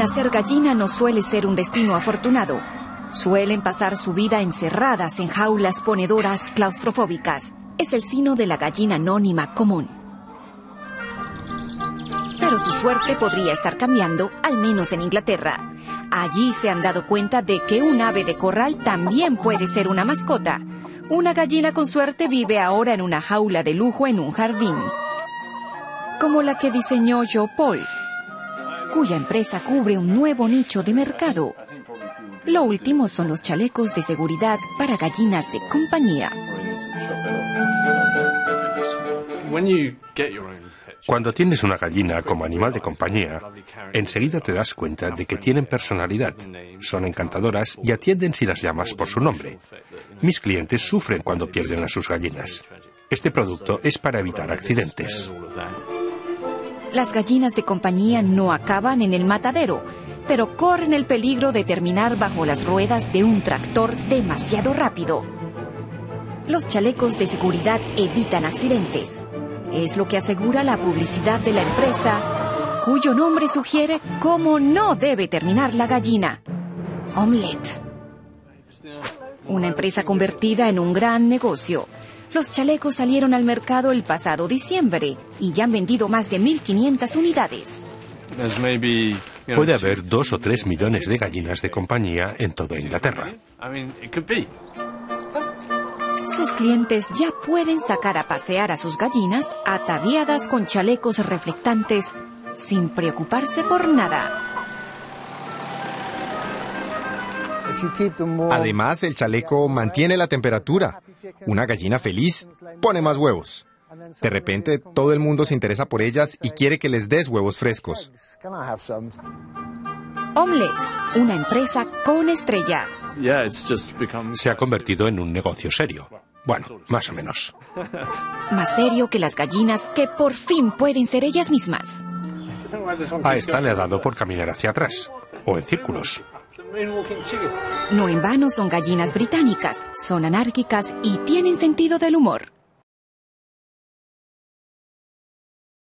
Nacer gallina no suele ser un destino afortunado. Suelen pasar su vida encerradas en jaulas ponedoras claustrofóbicas. Es el sino de la gallina anónima común. Pero su suerte podría estar cambiando, al menos en Inglaterra. Allí se han dado cuenta de que un ave de corral también puede ser una mascota. Una gallina con suerte vive ahora en una jaula de lujo en un jardín. Como la que diseñó Joe Paul, cuya empresa cubre un nuevo nicho de mercado. Lo último son los chalecos de seguridad para gallinas de compañía. Cuando tienes una gallina como animal de compañía, enseguida te das cuenta de que tienen personalidad, son encantadoras y atienden si las llamas por su nombre. Mis clientes sufren cuando pierden a sus gallinas. Este producto es para evitar accidentes. Las gallinas de compañía no acaban en el matadero, pero corren el peligro de terminar bajo las ruedas de un tractor demasiado rápido. Los chalecos de seguridad evitan accidentes. Es lo que asegura la publicidad de la empresa, cuyo nombre sugiere cómo no debe terminar la gallina. Omelette. Una empresa convertida en un gran negocio. Los chalecos salieron al mercado el pasado diciembre y ya han vendido más de 1.500 unidades. Puede haber dos o tres millones de gallinas de compañía en toda Inglaterra. Sus clientes ya pueden sacar a pasear a sus gallinas ataviadas con chalecos reflectantes sin preocuparse por nada. Además, el chaleco mantiene la temperatura. Una gallina feliz pone más huevos. De repente, todo el mundo se interesa por ellas y quiere que les des huevos frescos. Omelette, una empresa con estrella. Se ha convertido en un negocio serio. Bueno, más o menos. Más serio que las gallinas que por fin pueden ser ellas mismas. A esta le ha dado por caminar hacia atrás, o en círculos. No en vano son gallinas británicas, son anárquicas y tienen sentido del humor.